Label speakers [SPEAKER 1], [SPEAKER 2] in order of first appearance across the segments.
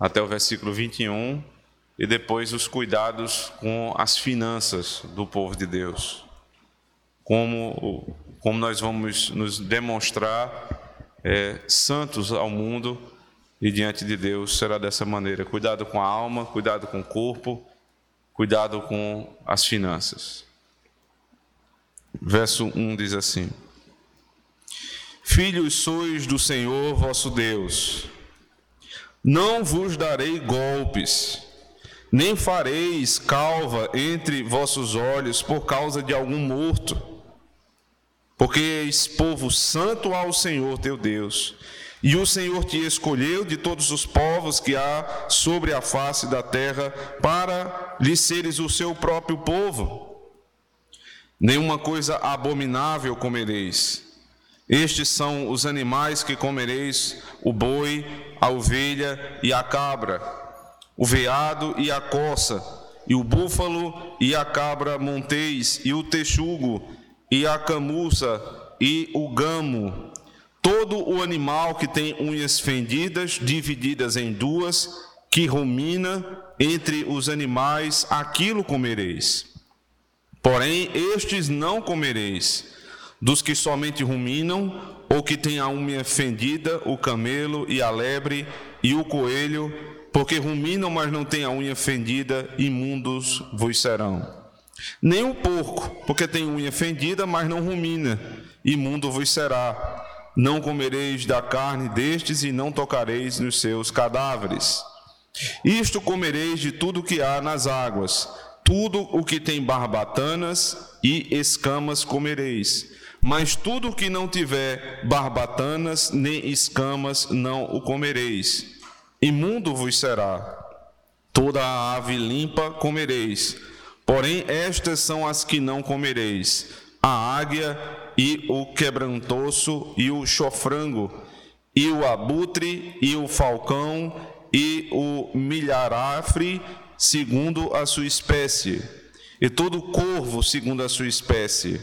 [SPEAKER 1] até o versículo 21, e depois os cuidados com as finanças do povo de Deus. Como, como nós vamos nos demonstrar é, santos ao mundo e diante de Deus será dessa maneira: cuidado com a alma, cuidado com o corpo, cuidado com as finanças. Verso 1 diz assim: Filhos sois do Senhor vosso Deus, não vos darei golpes, nem fareis calva entre vossos olhos por causa de algum morto, porque és povo santo ao Senhor teu Deus. E o Senhor te escolheu de todos os povos que há sobre a face da terra para lhe seres o seu próprio povo. Nenhuma coisa abominável comereis. Estes são os animais que comereis: o boi, a ovelha e a cabra, o veado e a coça, e o búfalo e a cabra monteis, e o texugo, e a camuça, e o gamo. Todo o animal que tem unhas fendidas, divididas em duas, que rumina entre os animais, aquilo comereis. Porém, estes não comereis, dos que somente ruminam, ou que têm a unha fendida, o camelo e a lebre e o coelho, porque ruminam, mas não têm a unha fendida, imundos vos serão. Nem o porco, porque tem unha fendida, mas não rumina, imundo vos será. Não comereis da carne destes e não tocareis nos seus cadáveres. Isto comereis de tudo que há nas águas tudo o que tem barbatanas e escamas comereis, mas tudo que não tiver barbatanas nem escamas não o comereis. Imundo vos será. Toda a ave limpa comereis, porém estas são as que não comereis: a águia e o quebrantoso e o chofrango, e o abutre e o falcão e o milharafre segundo a sua espécie, e todo corvo segundo a sua espécie,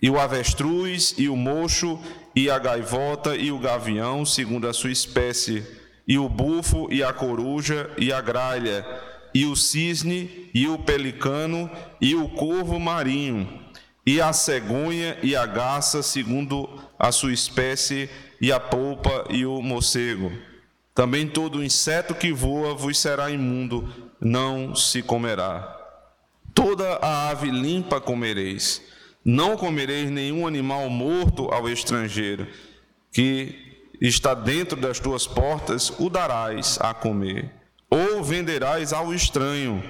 [SPEAKER 1] e o avestruz, e o mocho, e a gaivota, e o gavião segundo a sua espécie, e o bufo, e a coruja, e a gralha, e o cisne, e o pelicano, e o corvo marinho, e a cegonha, e a garça segundo a sua espécie, e a polpa, e o morcego. Também todo inseto que voa vos será imundo, não se comerá. Toda a ave limpa comereis. Não comereis nenhum animal morto ao estrangeiro, que está dentro das tuas portas, o darás a comer. Ou venderás ao estranho,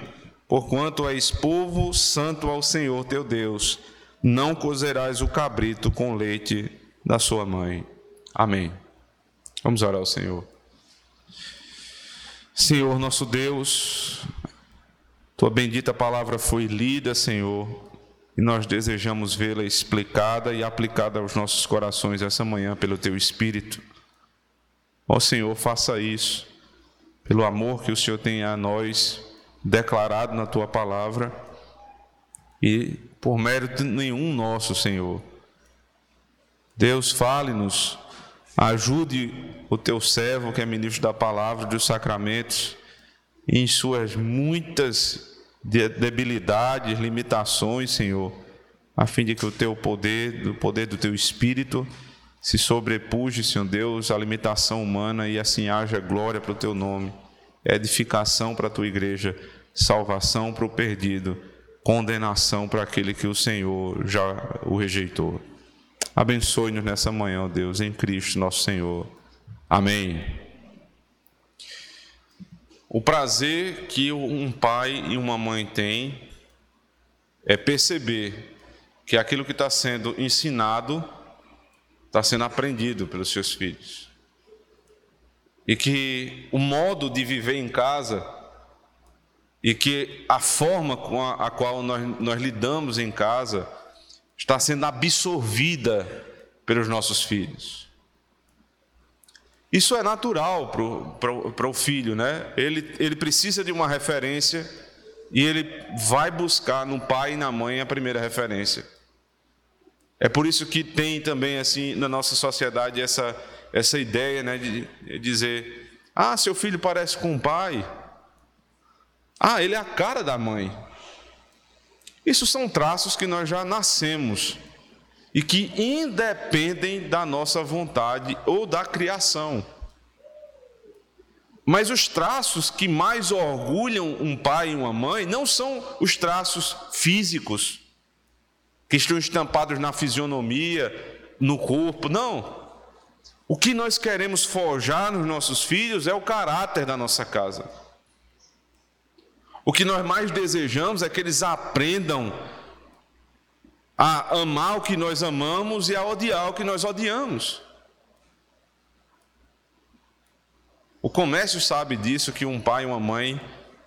[SPEAKER 1] porquanto és povo santo ao Senhor teu Deus. Não cozerás o cabrito com leite da sua mãe. Amém. Vamos orar ao Senhor. Senhor nosso Deus, tua bendita palavra foi lida, Senhor, e nós desejamos vê-la explicada e aplicada aos nossos corações essa manhã pelo teu Espírito. Ó Senhor, faça isso, pelo amor que o Senhor tem a nós declarado na tua palavra e por mérito nenhum nosso, Senhor. Deus, fale-nos Ajude o teu servo, que é ministro da palavra dos sacramentos, em suas muitas debilidades, limitações, Senhor, a fim de que o teu poder, o poder do teu espírito, se sobrepuje, Senhor Deus, à limitação humana e assim haja glória para o teu nome, edificação para a tua igreja, salvação para o perdido, condenação para aquele que o Senhor já o rejeitou. Abençoe-nos nessa manhã, ó Deus, em Cristo nosso Senhor. Amém. O prazer que um pai e uma mãe têm é perceber que aquilo que está sendo ensinado está sendo aprendido pelos seus filhos. E que o modo de viver em casa e que a forma com a, a qual nós, nós lidamos em casa está sendo absorvida pelos nossos filhos. Isso é natural para o filho, né? Ele, ele precisa de uma referência e ele vai buscar no pai e na mãe a primeira referência. É por isso que tem também, assim, na nossa sociedade, essa, essa ideia né, de dizer: Ah, seu filho parece com o pai. Ah, ele é a cara da mãe. Isso são traços que nós já nascemos e que independem da nossa vontade ou da criação. Mas os traços que mais orgulham um pai e uma mãe não são os traços físicos, que estão estampados na fisionomia, no corpo, não. O que nós queremos forjar nos nossos filhos é o caráter da nossa casa. O que nós mais desejamos é que eles aprendam a amar o que nós amamos e a odiar o que nós odiamos. O comércio sabe disso, que um pai e uma mãe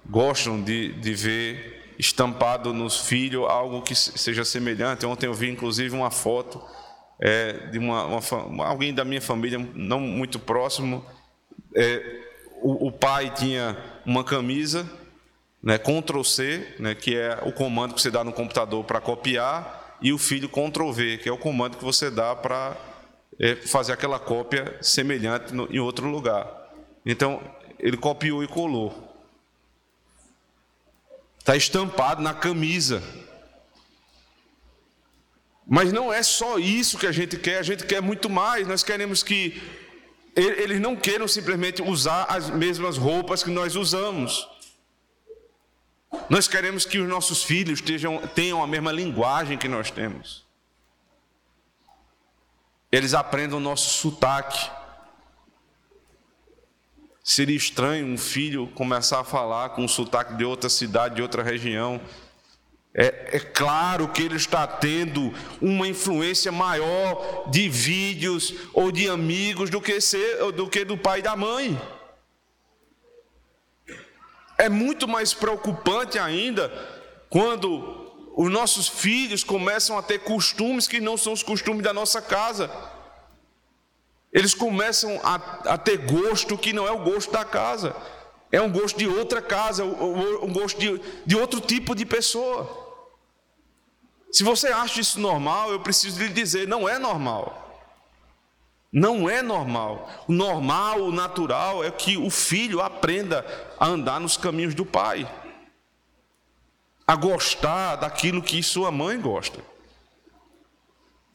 [SPEAKER 1] gostam de, de ver estampado nos filhos algo que seja semelhante. Ontem eu vi inclusive uma foto é, de uma, uma, alguém da minha família, não muito próximo, é, o, o, pai tinha uma camisa, né, Ctrl C, né, que é o comando que você dá no computador para copiar, e o filho Ctrl V, que é o comando que você dá para é, fazer aquela cópia semelhante no, em outro lugar. Então, ele copiou e colou. Está estampado na camisa. Mas não é só isso que a gente quer, a gente quer muito mais. Nós queremos que eles não queiram simplesmente usar as mesmas roupas que nós usamos. Nós queremos que os nossos filhos tenham, tenham a mesma linguagem que nós temos. Eles aprendam o nosso sotaque. Seria estranho um filho começar a falar com um sotaque de outra cidade, de outra região. É, é, claro que ele está tendo uma influência maior de vídeos ou de amigos do que, ser, do que do pai e da mãe. É muito mais preocupante ainda quando os nossos filhos começam a ter costumes que não são os costumes da nossa casa. Eles começam a, a ter gosto que não é o gosto da casa. É um gosto de outra casa, um gosto de, de outro tipo de pessoa. Se você acha isso normal, eu preciso lhe dizer: não é normal. Não é normal. O normal, o natural é que o filho aprenda a andar nos caminhos do pai, a gostar daquilo que sua mãe gosta.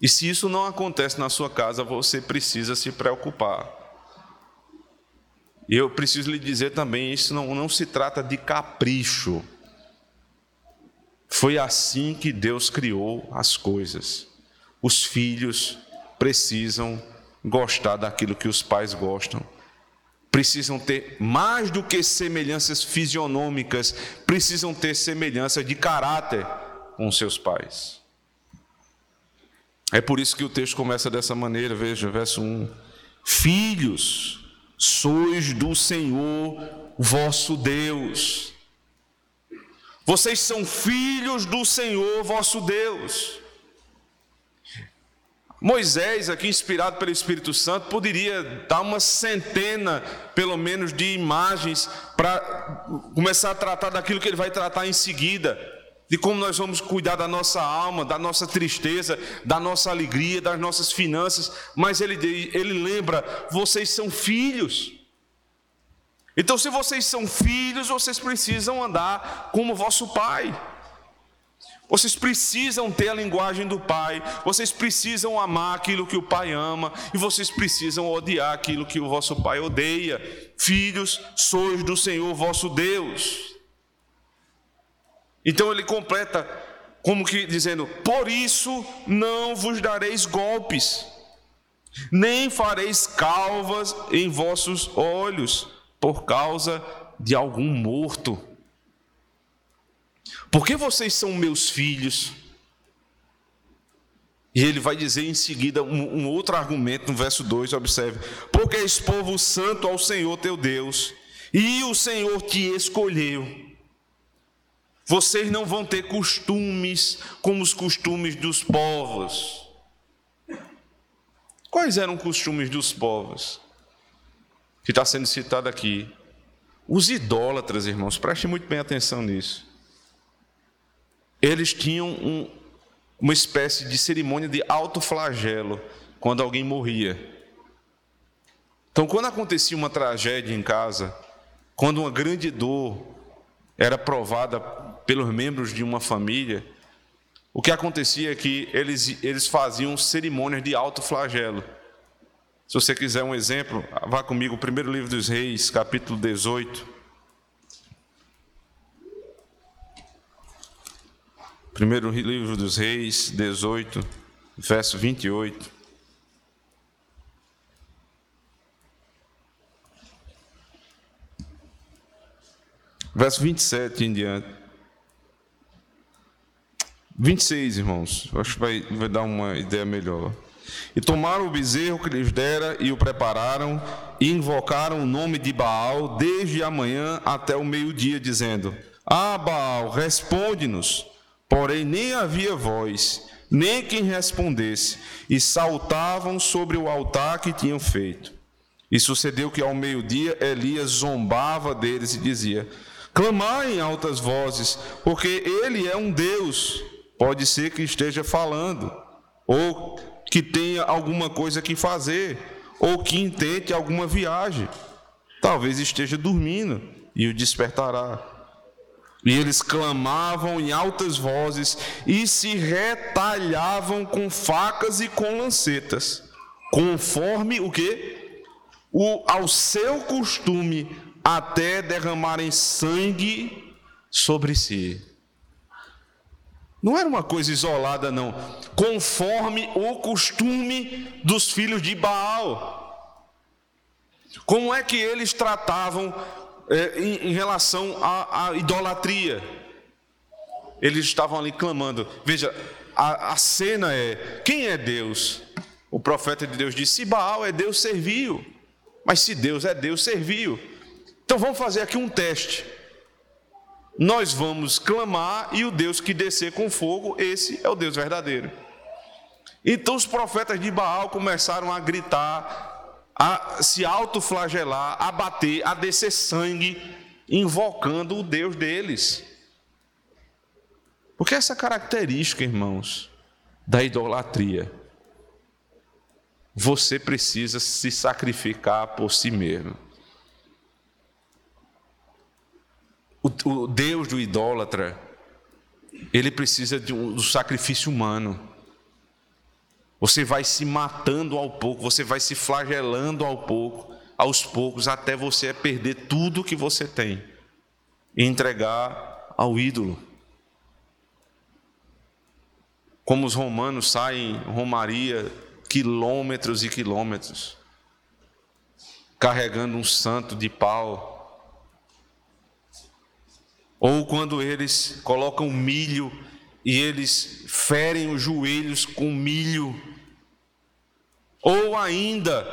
[SPEAKER 1] E se isso não acontece na sua casa, você precisa se preocupar. E eu preciso lhe dizer também: isso não, não se trata de capricho. Foi assim que Deus criou as coisas. Os filhos precisam gostar daquilo que os pais gostam. Precisam ter mais do que semelhanças fisionômicas, precisam ter semelhança de caráter com seus pais. É por isso que o texto começa dessa maneira, veja, verso 1. Filhos, sois do Senhor vosso Deus. Vocês são filhos do Senhor vosso Deus. Moisés, aqui inspirado pelo Espírito Santo, poderia dar uma centena, pelo menos, de imagens para começar a tratar daquilo que ele vai tratar em seguida, de como nós vamos cuidar da nossa alma, da nossa tristeza, da nossa alegria, das nossas finanças, mas ele, ele lembra: vocês são filhos. Então, se vocês são filhos, vocês precisam andar como vosso pai. Vocês precisam ter a linguagem do pai, vocês precisam amar aquilo que o pai ama, e vocês precisam odiar aquilo que o vosso pai odeia. Filhos, sois do Senhor vosso Deus. Então ele completa, como que dizendo: Por isso não vos dareis golpes, nem fareis calvas em vossos olhos por causa de algum morto. Porque vocês são meus filhos? E ele vai dizer em seguida um, um, outro argumento no verso 2, observe: Porque és povo santo ao Senhor teu Deus, e o Senhor te escolheu. Vocês não vão ter costumes como os costumes dos povos. Quais eram os costumes dos povos? que está sendo citado aqui. Os idólatras, irmãos, preste muito bem atenção nisso. Eles tinham um, uma espécie de cerimônia de alto flagelo quando alguém morria. Então, quando acontecia uma tragédia em casa, quando uma grande dor era provada pelos membros de uma família, o que acontecia é que eles, eles faziam cerimônias de alto flagelo. Se você quiser um exemplo, vá comigo, primeiro livro dos Reis, capítulo 18. Primeiro livro dos Reis, 18, verso 28. Verso 27 em diante. 26, irmãos. Acho que vai, vai dar uma ideia melhor. E tomaram o bezerro que lhes dera e o prepararam, e invocaram o nome de Baal desde a manhã até o meio-dia, dizendo: Ah, Baal, responde-nos. Porém, nem havia voz, nem quem respondesse, e saltavam sobre o altar que tinham feito. E sucedeu que ao meio-dia Elias zombava deles e dizia: Clamai em altas vozes, porque ele é um Deus. Pode ser que esteja falando, ou que tenha alguma coisa que fazer, ou que intente alguma viagem. Talvez esteja dormindo e o despertará. E eles clamavam em altas vozes e se retalhavam com facas e com lancetas, conforme o que? O, ao seu costume até derramarem sangue sobre si. Não era uma coisa isolada, não. Conforme o costume dos filhos de Baal. Como é que eles tratavam é, em, em, relação à, à, idolatria? Eles estavam ali clamando. Veja, a, a cena é: quem é Deus? O profeta de Deus disse: se Baal é Deus, serviu. Mas se Deus é Deus, serviu. Então vamos fazer aqui um teste. Nós vamos clamar e o Deus que descer com fogo, esse é o Deus verdadeiro. Então os profetas de Baal começaram a gritar, a se autoflagelar, a bater, a descer sangue, invocando o Deus deles. Porque essa característica, irmãos, da idolatria, você precisa se sacrificar por si mesmo. O, o Deus do idólatra, ele precisa de um, do sacrifício humano. Você vai se matando ao pouco, você vai se flagelando ao pouco, aos poucos, até você perder tudo que você tem e entregar ao ídolo. Como os romanos saem romaria quilômetros e quilômetros, carregando um santo de pau ou quando eles colocam milho e eles ferem os joelhos com milho. Ou ainda,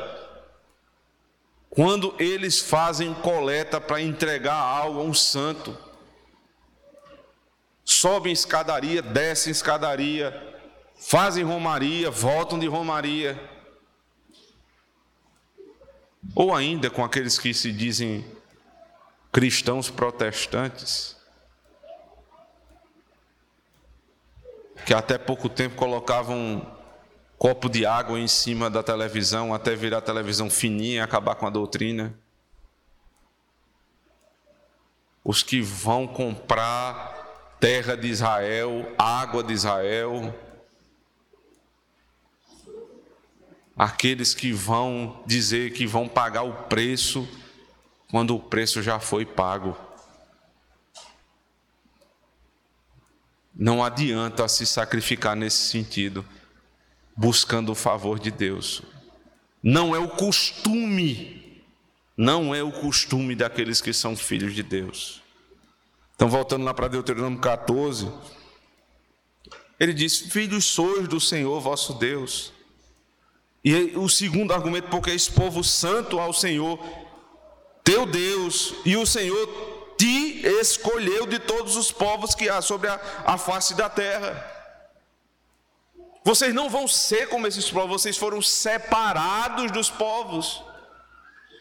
[SPEAKER 1] quando eles fazem coleta para entregar algo a um santo. Sobem escadaria, descem escadaria, fazem romaria, voltam de romaria. Ou ainda com aqueles que se dizem cristãos protestantes, que até pouco tempo colocavam um copo de água em cima da televisão até virar a televisão fininha acabar com a doutrina. Os que vão comprar terra de Israel, água de Israel, aqueles que vão dizer que vão pagar o preço quando o preço já foi pago. Não adianta se sacrificar nesse sentido, buscando o favor de Deus. Não é o costume, não é o costume daqueles que são filhos de Deus. Então, voltando lá para Deuteronômio 14, ele diz: Filhos sois do Senhor vosso Deus. E o segundo argumento, porque és povo santo ao Senhor, teu Deus, e o Senhor te escolheu de todos os povos que há sobre a, a face da terra. Vocês não vão ser como esses povos, vocês foram separados dos povos.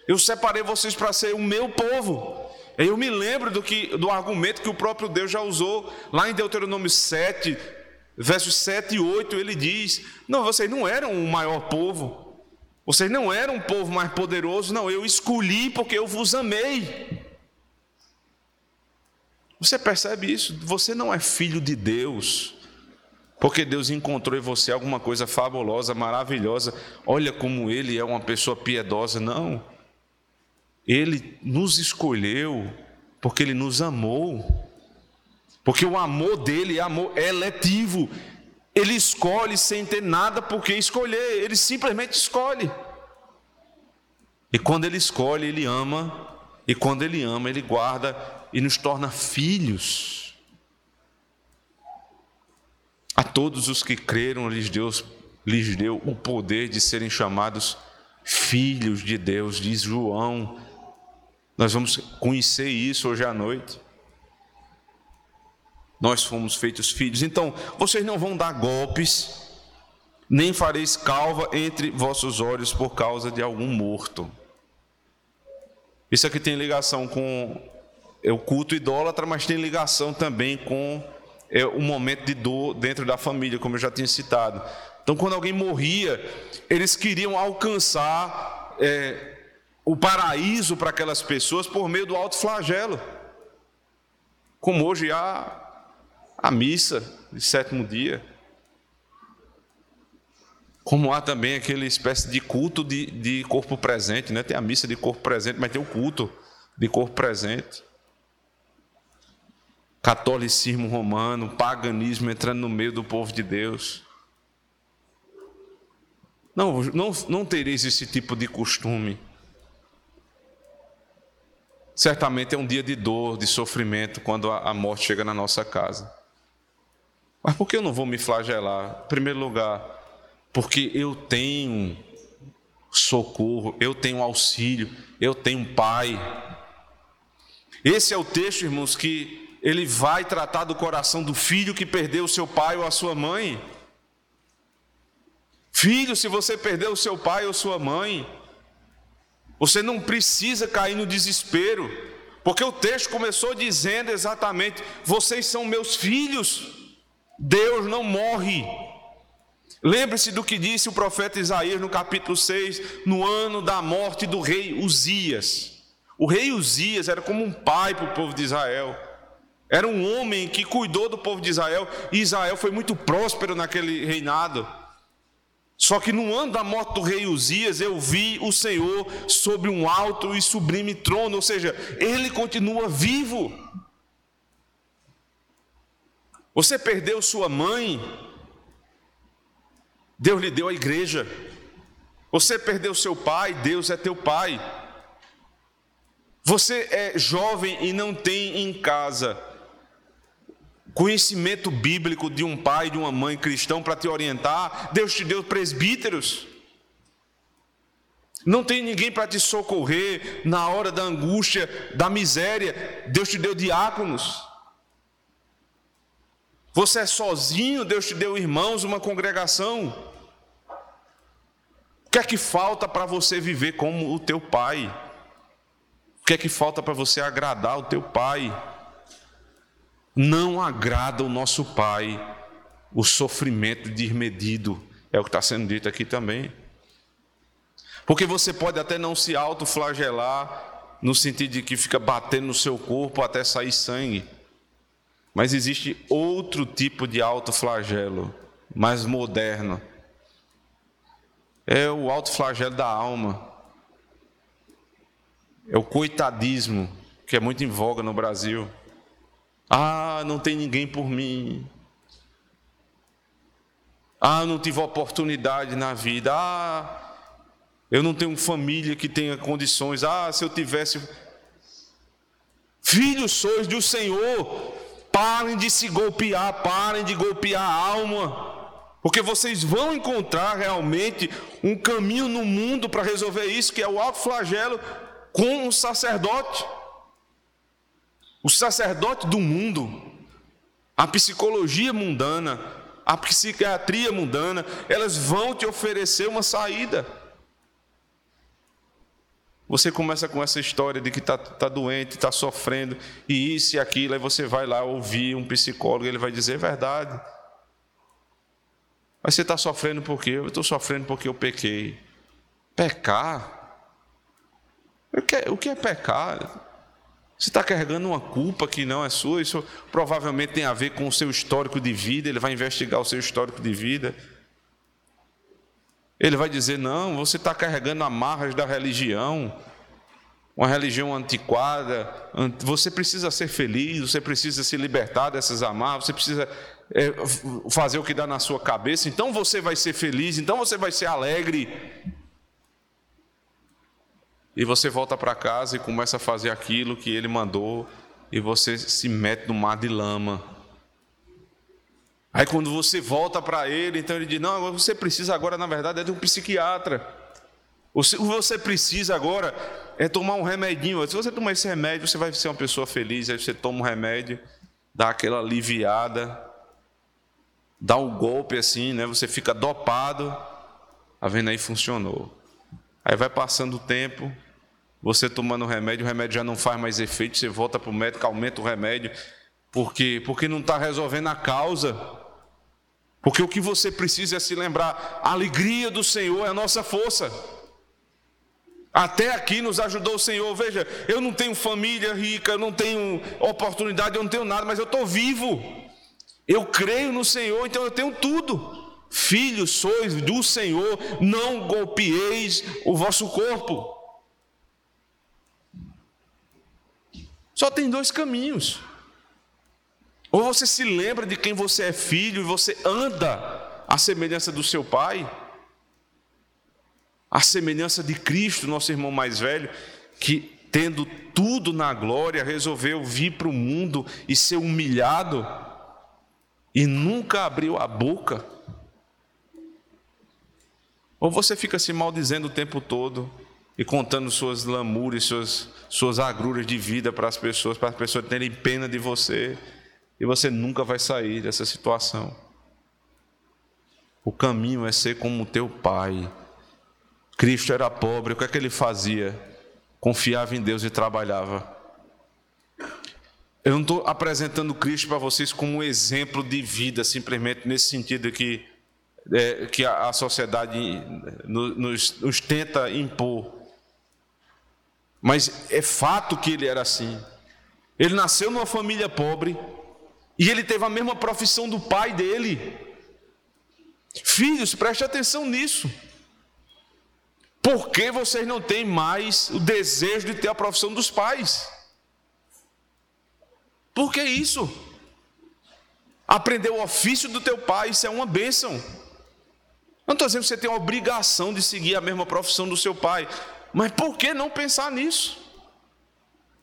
[SPEAKER 1] Eu separei vocês para ser o meu povo. Eu me lembro do, que, do argumento que o próprio Deus já usou lá em Deuteronômio 7, versos 7 e 8. Ele diz: Não, vocês não eram o maior povo, Vocês não eram um povo mais poderoso, não, eu escolhi porque eu vos amei. Você percebe isso? Você não é filho de Deus, porque Deus encontrou em você alguma coisa fabulosa, maravilhosa. Olha como Ele é uma pessoa piedosa. Não. Ele nos escolheu porque Ele nos amou. Porque o amor dele é amor eletivo. Ele escolhe sem ter nada por que escolher, ele simplesmente escolhe. E quando ele escolhe, ele ama, e quando ele ama, ele guarda e nos torna filhos. A todos os que creram, lhes deu, lhes deu o poder de serem chamados filhos de Deus, diz João. Nós vamos conhecer isso hoje à noite nós fomos feitos filhos. Então, vocês não vão dar golpes, nem fareis calva entre vossos olhos por causa de algum morto. Isso aqui tem ligação com o culto idólatra, mas tem ligação também com é, o momento de dor dentro da família, como eu já tinha citado. Então, quando alguém morria, eles queriam alcançar é, o paraíso para aquelas pessoas por meio do alto flagelo. Como hoje há a missa de sétimo dia. Como há também aquele espécie de culto de, de corpo presente, né? Tem a missa de corpo presente, mas tem o culto de corpo presente. Catolicismo romano, paganismo entrando no meio do povo de Deus. Não, não, não tereis esse tipo de costume. Certamente é um dia de dor, de sofrimento, quando a morte chega na nossa casa. Mas por que eu não vou me flagelar? Em primeiro lugar, porque eu tenho socorro, eu tenho auxílio, eu tenho pai. Esse é o texto, irmãos, que ele vai tratar do coração do filho que perdeu o seu pai ou a sua mãe. Filho, se você perdeu o seu pai ou sua mãe, você não precisa cair no desespero, porque o texto começou dizendo exatamente: vocês são meus filhos. Deus não morre. Lembre-se do que disse o profeta Isaías no capítulo 6, no ano da morte do rei Uzias. O rei Uzias era como um pai para o povo de Israel. Era um homem que cuidou do povo de Israel, e Israel foi muito próspero naquele reinado. Só que no ano da morte do rei Uzias, eu vi o Senhor sobre um alto e sublime trono, ou seja, ele continua vivo. Você perdeu sua mãe, Deus lhe deu a igreja. Você perdeu seu pai, Deus é teu pai. Você é jovem e não tem em casa conhecimento bíblico de um pai, de uma mãe cristão para te orientar. Deus te deu presbíteros. Não tem ninguém para te socorrer na hora da angústia, da miséria. Deus te deu diáconos. Você é sozinho, Deus te deu irmãos, uma congregação. Que é que falta para você viver como o teu pai? O que é que falta para você agradar o teu pai? Não agrada o nosso pai o sofrimento desmedido, é o que está sendo dito aqui também. Porque você pode até não se autoflagelar, no sentido de que fica batendo no seu corpo até sair sangue. Mas existe outro tipo de autoflagelo, mais moderno. É o autoflagelo da alma. É o coitadismo, que é muito em voga no Brasil. Ah, não tem ninguém por mim. Ah, não tive oportunidade na vida. Ah, eu não tenho família que tenha condições. Ah, se eu tivesse. Filhos sois do Senhor, Parem de se golpear, parem de golpear a alma, porque vocês vão encontrar realmente um caminho no mundo para resolver isso, que é o alto flagelo com o sacerdote. O sacerdote do mundo, a psicologia mundana, a psiquiatria mundana, elas vão te oferecer uma saída. Você começa com essa história de que está tá doente, está sofrendo, e isso e aquilo, aí você vai lá ouvir um psicólogo, ele vai dizer é verdade. Mas você está sofrendo por quê? Eu estou sofrendo porque eu pequei. Pecar? O que é, pecar? Você está carregando uma culpa que não é sua, isso provavelmente tem a ver com o seu histórico de vida, ele vai investigar o seu histórico de vida. Ele vai dizer: não, você está carregando amarras da religião, uma religião antiquada, você precisa ser feliz, você precisa se libertar dessas amarras, você precisa é, fazer o que dá na sua cabeça, então você vai ser feliz, então você vai ser alegre. E você volta para casa e começa a fazer aquilo que ele mandou, e você se mete no mar de lama. Aí quando você volta para ele, então ele diz: Não, você precisa agora, na verdade, é de um psiquiatra. O que você precisa agora é tomar um remedinho. Se você tomar esse remédio, você vai ser uma pessoa feliz. Aí você toma um remédio, dá aquela aliviada, dá um golpe assim, né? Você fica dopado. Tá vendo aí? Funcionou. Aí vai passando o tempo, você tomando o remédio, o remédio já não faz mais efeito, você volta para o médico, aumenta o remédio, porque porque não está resolvendo a causa. Porque o que você precisa é se lembrar: a alegria do Senhor é a nossa força. Até aqui nos ajudou o Senhor. Veja, eu não tenho família rica, eu não tenho oportunidade, eu não tenho nada, mas eu estou vivo. Eu creio no Senhor, então eu tenho tudo. Filhos sois do Senhor, não golpeeis o vosso corpo. Só tem dois caminhos. Ou você se lembra de quem você é filho e você anda à semelhança do seu pai, à semelhança de Cristo, nosso irmão mais velho, que tendo tudo na glória, resolveu vir para o mundo e ser humilhado e nunca abriu a boca. Ou você fica se maldizendo o tempo todo e contando suas lamúrias, suas, suas agruras de vida para as pessoas, para as pessoas terem pena de você, e você nunca vai sair dessa situação. O caminho é ser como teu pai. Cristo era pobre, o que é que ele fazia? Confiava em Deus e trabalhava. Eu não estou apresentando Cristo para vocês como um exemplo de vida, simplesmente nesse sentido que, é, que a, a sociedade nos, nos tenta impor. Mas é fato que ele era assim. Ele nasceu numa família pobre e ele teve a mesma profissão do pai dele. Filhos, preste atenção nisso. Por que vocês não têm mais o desejo de ter a profissão dos pais? Por que isso? Aprender o ofício do teu pai, isso é uma bênção. Não estou dizendo que você tem a obrigação de seguir a mesma profissão do seu pai, mas por que não pensar nisso?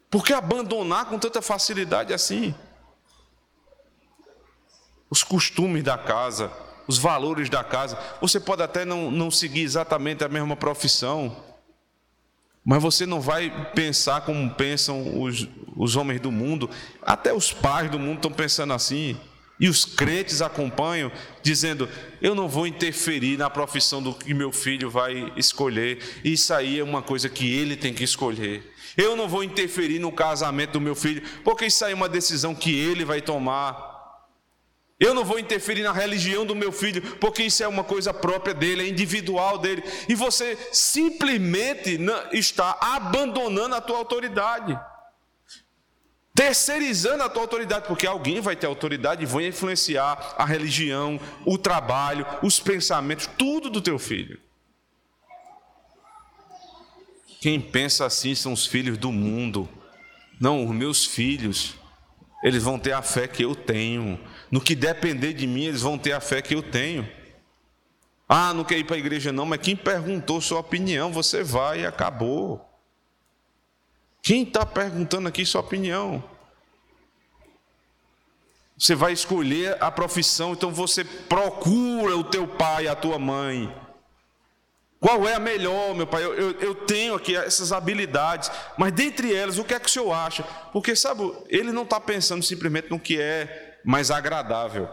[SPEAKER 1] Por que abandonar com tanta facilidade assim? Os costumes da casa, os valores da casa. Você pode até não, não seguir exatamente a mesma profissão, mas você não vai pensar como pensam os, os homens do mundo. Até os pais do mundo estão pensando assim. E os crentes acompanham, dizendo: Eu não vou interferir na profissão do que meu filho vai escolher, isso aí é uma coisa que ele tem que escolher. Eu não vou interferir no casamento do meu filho, porque isso aí é uma decisão que ele vai tomar. Eu não vou interferir na religião do meu filho, porque isso é uma coisa própria dele, é individual dele. E você simplesmente está abandonando a tua autoridade terceirizando a tua autoridade, porque alguém vai ter autoridade e vai influenciar a religião, o trabalho, os pensamentos, tudo do teu filho. Quem pensa assim são os filhos do mundo. Não, os meus filhos, eles vão ter a fé que eu tenho. No que depender de mim, eles vão ter a fé que eu tenho. Ah, não quer ir para a igreja não, mas quem perguntou sua opinião, você vai e acabou. Quem está perguntando aqui sua opinião? Você vai escolher a profissão, então você procura o teu pai, a tua mãe. Qual é a melhor, meu pai? Eu, eu, eu, tenho aqui essas habilidades, mas dentre elas, o que é que o senhor acha? Porque, sabe, ele não está pensando simplesmente no que é mais agradável,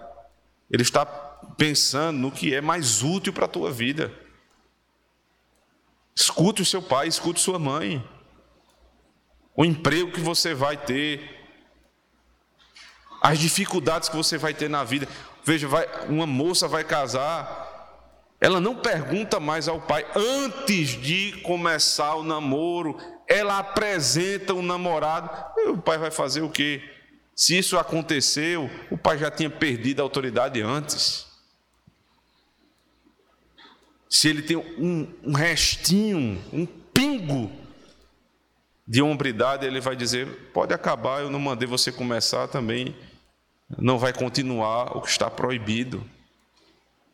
[SPEAKER 1] ele está pensando no que é mais útil para a tua vida. Escute o seu pai, escute sua mãe o emprego que você vai ter, as dificuldades que você vai ter na vida. Veja, vai, uma moça vai casar, Ela não pergunta mais ao pai antes de começar o namoro. Ela apresenta o namorado. E o pai vai fazer o quê? Se isso aconteceu, o pai já tinha perdido a autoridade antes. Se ele tem um, um restinho, um pingo de hombridade, ele vai dizer: pode acabar, eu não mandei você começar também, não vai continuar o que está proibido.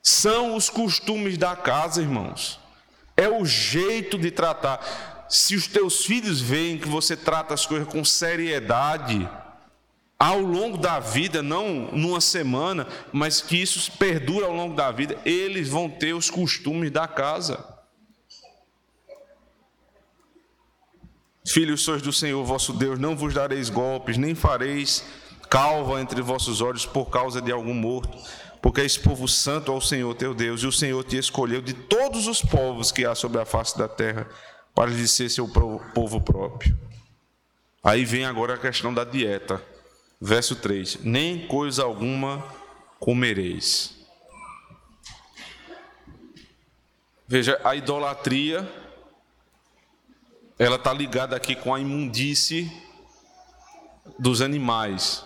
[SPEAKER 1] São os costumes da casa, irmãos. É o jeito de tratar. Se os teus filhos veem que você trata as coisas com seriedade, ao longo da vida, não numa semana, mas que isso perdura ao longo da vida, eles vão ter os costumes da casa. Filhos, sois do Senhor vosso Deus, não vos dareis golpes, nem fareis calva entre vossos olhos por causa de algum morto, porque és povo santo ao Senhor teu Deus, e o Senhor te escolheu de todos os povos que há sobre a face da terra, para lhe ser seu povo próprio. Aí vem agora a questão da dieta. Verso 3: Nem coisa alguma comereis. Veja, a idolatria ela está ligada aqui com a imundície dos animais.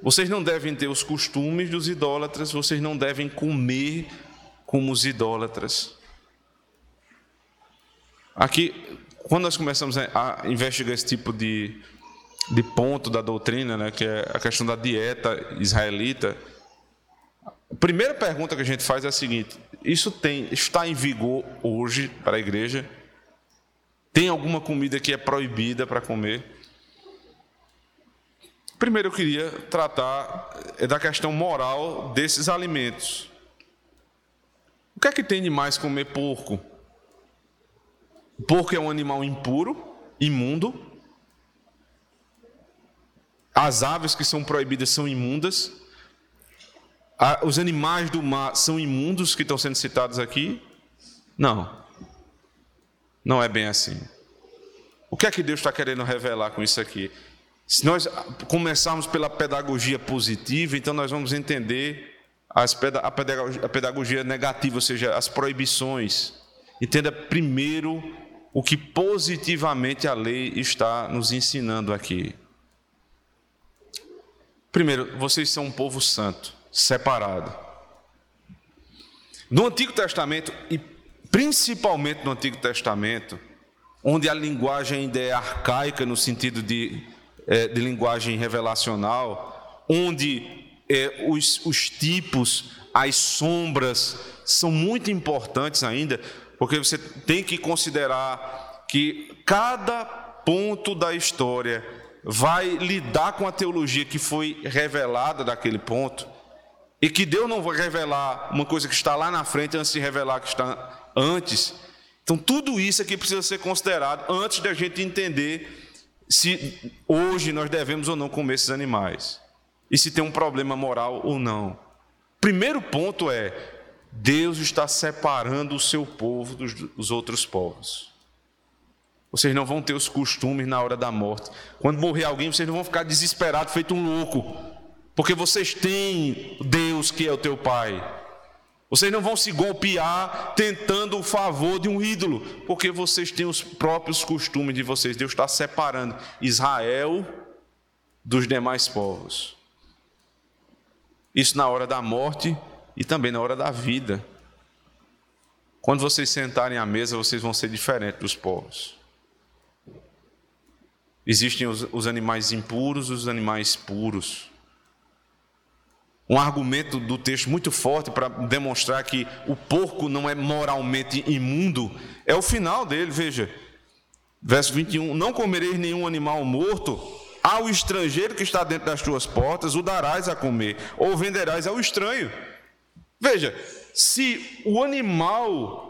[SPEAKER 1] Vocês não devem ter os costumes dos idólatras, vocês não devem comer como os idólatras. Aqui, quando nós começamos a investigar esse tipo de, de ponto da doutrina, né, que é a questão da dieta israelita, a primeira pergunta que a gente faz é a seguinte: isso tem, está em vigor hoje para a igreja? Tem alguma comida que é proibida para comer? Primeiro eu queria tratar é, da questão moral desses alimentos. O que é que tem de mais comer porco? Porco é um animal impuro, imundo. As aves que são proibidas são imundas. Os animais do mar são imundos que estão sendo citados aqui? Não. Não é bem assim. O que é que Deus está querendo revelar com isso aqui? Se nós começarmos pela pedagogia positiva, então nós vamos entender a pedagogia, a pedagogia negativa, ou seja, as proibições. Entenda primeiro o que positivamente a lei está nos ensinando aqui. Primeiro, vocês são um povo santo, separado. No Antigo Testamento, e principalmente no Antigo Testamento, onde a linguagem ainda é arcaica no sentido de, é, de linguagem revelacional, onde é, os, os tipos, as sombras são muito importantes ainda, porque você tem que considerar que cada ponto da história vai lidar com a teologia que foi revelada daquele ponto, e que Deus não vai revelar uma coisa que está lá na frente antes de revelar que está antes. Então, tudo isso aqui precisa ser considerado antes da gente entender se hoje nós devemos ou não comer esses animais. E se tem um problema moral ou não. Primeiro ponto é: Deus está separando o seu povo dos, dos outros povos. Vocês não vão ter os costumes na hora da morte. Quando morrer alguém, vocês não vão ficar desesperados, feito um louco. Porque vocês têm Deus que é o teu Pai. Vocês não vão se golpear tentando o favor de um ídolo, porque vocês têm os próprios costumes de vocês. Deus está separando Israel dos demais povos. Isso na hora da morte e também na hora da vida. Quando vocês sentarem à mesa, vocês vão ser diferentes dos povos. Existem os, os animais impuros e os animais puros um argumento do texto muito forte para demonstrar que o porco não é moralmente imundo, é o final dele, veja. Verso 21: Não comereis nenhum animal morto, ao estrangeiro que está dentro das tuas portas, o darás a comer, ou venderás ao estranho. Veja, se o animal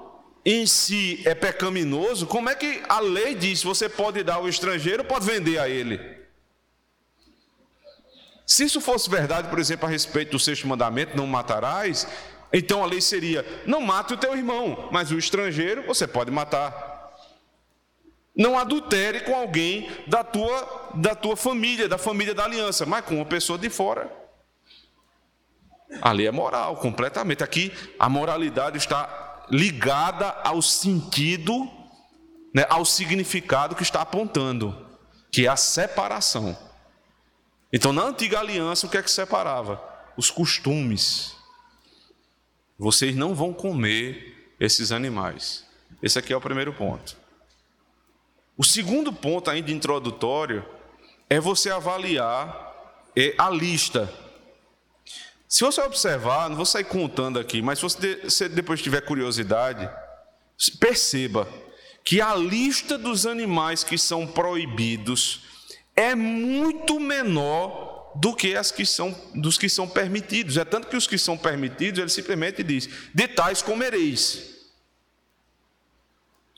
[SPEAKER 1] em si é pecaminoso, como é que a lei diz você pode dar ao estrangeiro, pode vender a ele? Se isso fosse verdade, por exemplo, a respeito do sexto mandamento, não matarás, então a lei seria: não mate o teu irmão, mas o estrangeiro você pode matar. Não adultere com alguém da tua, da tua família, da família da aliança, mas com uma pessoa de fora. Ali é moral, completamente. Aqui a moralidade está ligada ao sentido, né, ao significado que está apontando, que é a separação. Então, na antiga aliança, o que é que separava? Os costumes. Vocês não vão comer esses animais. Esse aqui é o primeiro ponto. O segundo ponto, ainda introdutório, é você avaliar é, a lista. Se você observar, não vou sair contando aqui, mas se você depois tiver curiosidade, perceba que a lista dos animais que são proibidos é muito menor do que as que são dos que são permitidos. É tanto que os que são permitidos, ele simplesmente diz: "De tais comereis".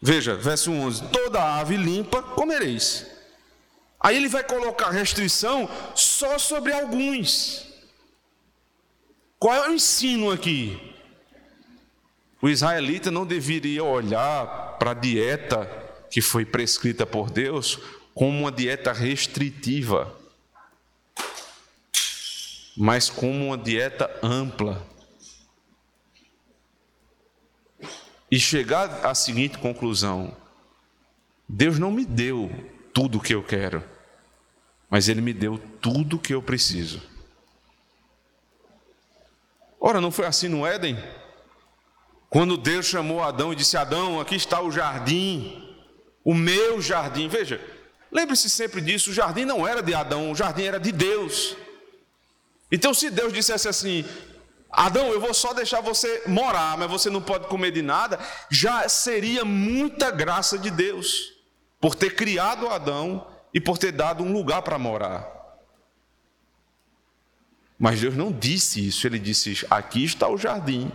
[SPEAKER 1] Veja, verso 11: "Toda ave limpa comereis". Aí ele vai colocar restrição só sobre alguns. Qual é o ensino aqui? O israelita não deveria olhar para a dieta que foi prescrita por Deus como uma dieta restritiva, mas como uma dieta ampla. E chegar à seguinte conclusão: Deus não me deu tudo o que eu quero, mas Ele me deu tudo o que eu preciso. Ora, não foi assim no Éden? Quando Deus chamou Adão e disse: Adão, aqui está o jardim, o meu jardim. Veja, Lembre-se sempre disso: o jardim não era de Adão, o jardim era de Deus. Então, se Deus dissesse assim: Adão, eu vou só deixar você morar, mas você não pode comer de nada, já seria muita graça de Deus, por ter criado Adão e por ter dado um lugar para morar. Mas Deus não disse isso, ele disse: aqui está o jardim,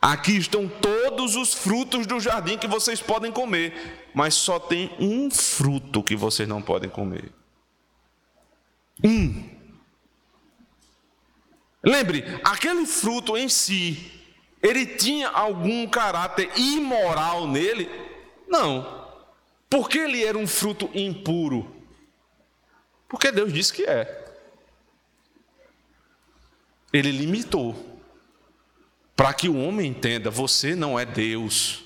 [SPEAKER 1] aqui estão todos os frutos do jardim que vocês podem comer mas só tem um fruto que vocês não podem comer. Um. Lembre, aquele fruto em si, ele tinha algum caráter imoral nele? Não. Porque ele era um fruto impuro? Porque Deus disse que é. Ele limitou. Para que o homem entenda, você não é Deus.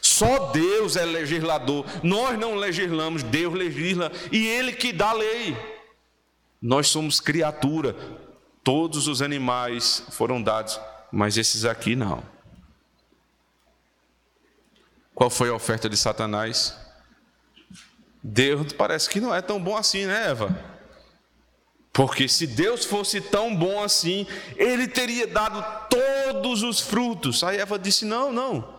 [SPEAKER 1] Só Deus é legislador. Nós não legislamos, Deus legisla e Ele que dá lei. Nós somos criatura. Todos os animais foram dados, mas esses aqui não. Qual foi a oferta de Satanás? Deus parece que não é tão bom assim, né, Eva? Porque se Deus fosse tão bom assim, ele teria dado todos os frutos. Aí Eva disse: Não, não.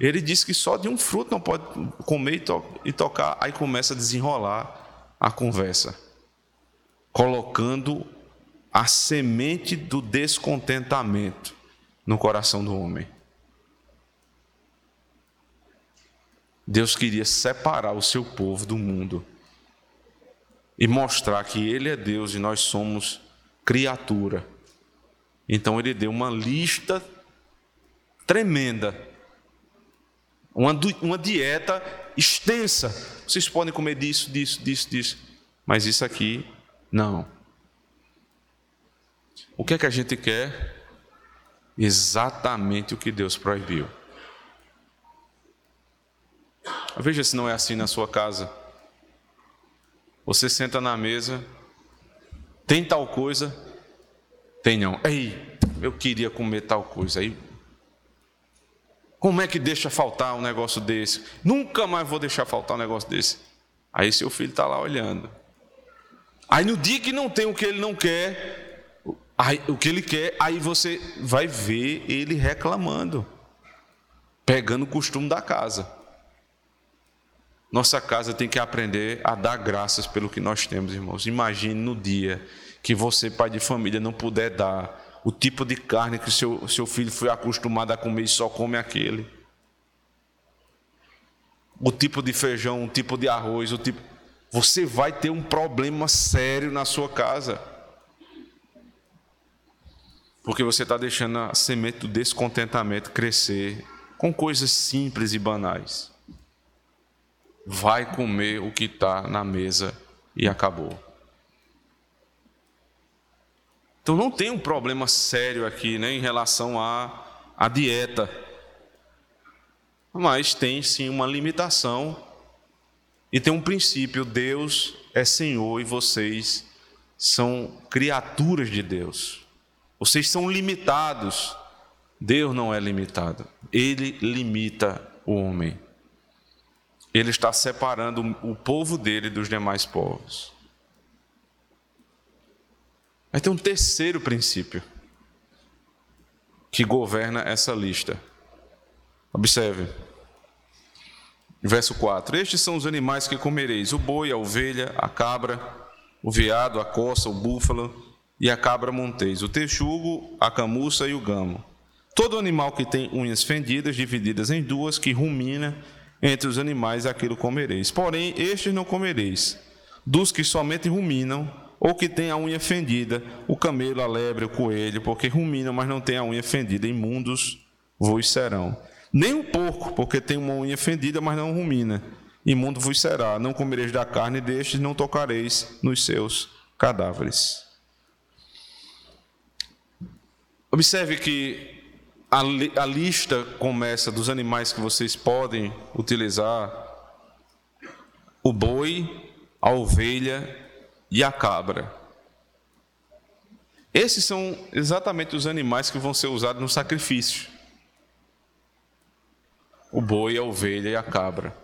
[SPEAKER 1] Ele diz que só de um fruto não pode comer e, to e tocar. Aí começa a desenrolar a conversa, colocando a semente do descontentamento no coração do homem. Deus queria separar o seu povo do mundo e mostrar que Ele é Deus e nós somos criatura. Então Ele deu uma lista tremenda uma, uma dieta extensa. Vocês podem comer disso, disso, disso, disso. Mas isso aqui, não. O que é que a gente quer? Exatamente o que Deus proibiu. Veja se não é assim na sua casa. Você senta na mesa, tem tal coisa, tem não. Ei, eu queria comer tal coisa. Aí como é que deixa faltar um negócio desse? Nunca mais vou deixar faltar um negócio desse. Aí seu filho está lá olhando. Aí no dia que não tem o que ele não quer, aí, o que ele quer, aí você vai ver ele reclamando, pegando o costume da casa. Nossa casa tem que aprender a dar graças pelo que nós temos, irmãos. Imagine no dia que você, pai de família, não puder dar o tipo de carne que seu, seu filho foi acostumado a comer e só come aquele. O tipo de feijão, o tipo de arroz, o tipo. Você vai ter um problema sério na sua casa. Porque você está deixando a semente do descontentamento crescer com coisas simples e banais. Vai comer o que está na mesa e acabou. Então não tem um problema sério aqui né, em relação à, à dieta. Mas tem sim uma limitação e tem um princípio: Deus é Senhor e vocês são criaturas de Deus. Vocês são limitados. Deus não é limitado. Ele limita o homem. Ele está separando o povo dele dos demais povos. Mas tem um terceiro princípio que governa essa lista. Observe. Verso 4: Estes são os animais que comereis: o boi, a ovelha, a cabra, o veado, a coça, o búfalo e a cabra monteis, o texugo, a camuça e o gamo. Todo animal que tem unhas fendidas, divididas em duas, que rumina entre os animais, aquilo comereis. Porém, estes não comereis. Dos que somente ruminam, ou que tem a unha fendida, o camelo, a lebre, o coelho, porque ruminam, mas não tem a unha fendida, imundos vos serão. Nem o porco, porque tem uma unha fendida, mas não rumina. Imundo vos será. Não comereis da carne destes, não tocareis nos seus cadáveres. Observe que a, a lista começa dos animais que vocês podem utilizar: o boi, a ovelha e a cabra. Esses são exatamente os animais que vão ser usados no sacrifício o boi, a ovelha e a cabra.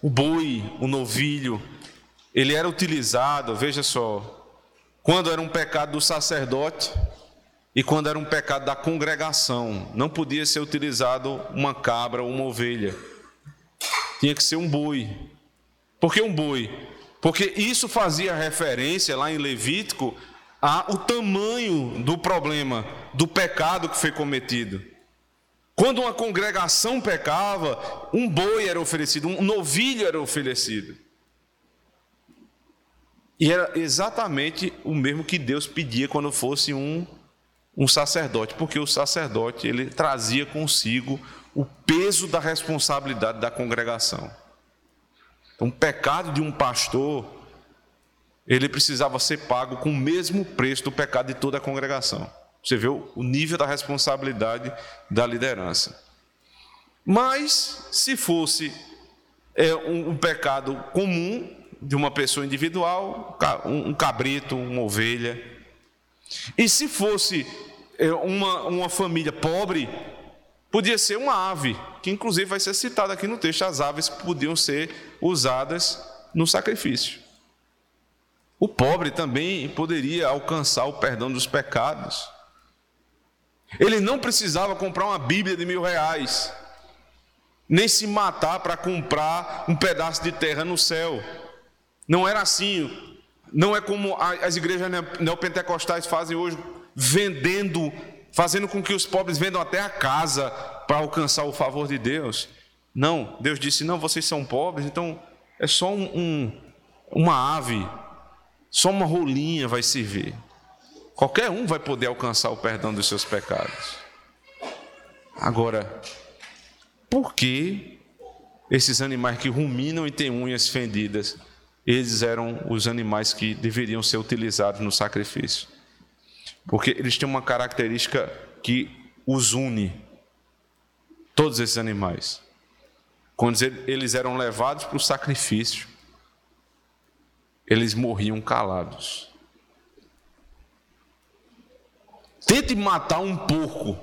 [SPEAKER 1] O boi, o novilho, ele era utilizado, veja só, quando era um pecado do sacerdote e quando era um pecado da congregação. Não podia ser utilizado uma cabra ou uma ovelha. Tinha que ser um boi. Por que um boi? Porque isso fazia referência lá em Levítico ao tamanho do problema, do pecado que foi cometido. Quando uma congregação pecava, um boi era oferecido, um novilho era oferecido. E era exatamente o mesmo que Deus pedia quando fosse um, um sacerdote, porque o sacerdote ele trazia consigo o peso da responsabilidade da congregação. Então, o pecado de um pastor, ele precisava ser pago com o mesmo preço do pecado de toda a congregação. Você vê o nível da responsabilidade da liderança. Mas, se fosse é, um, um, pecado comum de uma pessoa individual, um, um cabrito, uma ovelha, e se fosse é, uma, uma família pobre, podia ser uma ave, que inclusive vai ser citada aqui no texto, as aves podiam ser usadas no sacrifício. O pobre também poderia alcançar o perdão dos pecados. Ele não precisava comprar uma Bíblia de mil reais, nem se matar para comprar um pedaço de terra no céu. Não era assim. Não é como as igrejas neopentecostais fazem hoje, vendendo, fazendo com que os pobres vendam até a casa para alcançar o favor de Deus. Não, Deus disse: não, vocês são pobres, então é só um, um, uma ave, só uma rolinha vai servir. Qualquer um vai poder alcançar o perdão dos seus pecados. Agora, por que esses animais que ruminam e têm unhas fendidas, eles eram os animais que deveriam ser utilizados no sacrifício? Porque eles têm uma característica que os une, todos esses animais. Quando eles eram levados para o sacrifício, eles morriam calados. Tente matar um porco.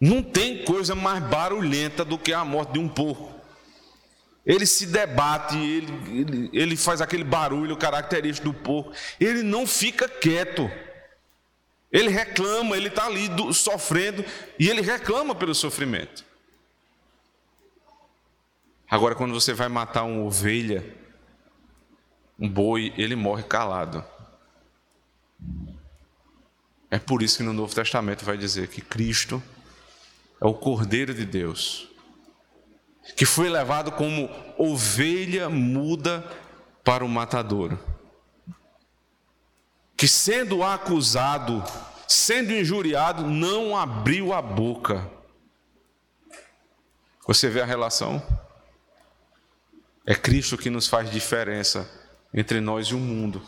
[SPEAKER 1] Não tem coisa mais barulhenta do que a morte de um porco. Ele se debate, ele, ele, ele faz aquele barulho característico do porco. Ele não fica quieto. Ele reclama, ele está ali do, sofrendo e ele reclama pelo sofrimento. Agora, quando você vai matar uma ovelha, um boi, ele morre calado. É por isso que no Novo Testamento vai dizer que Cristo é o Cordeiro de Deus, que foi levado como ovelha muda para o matadouro, que sendo acusado, sendo injuriado, não abriu a boca. Você vê a relação? É Cristo que nos faz diferença entre nós e o mundo.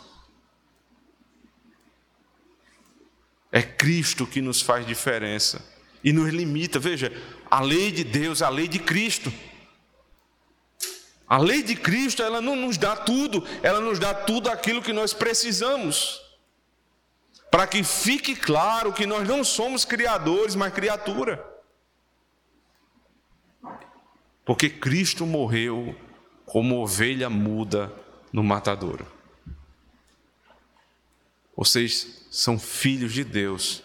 [SPEAKER 1] É Cristo que nos faz diferença e nos limita. Veja, a lei de Deus, a lei de Cristo. A lei de Cristo, ela não nos dá tudo, ela nos dá tudo aquilo que nós precisamos. Para que fique claro que nós não somos criadores, mas criatura. Porque Cristo morreu como ovelha muda no matadouro. Vocês são filhos de Deus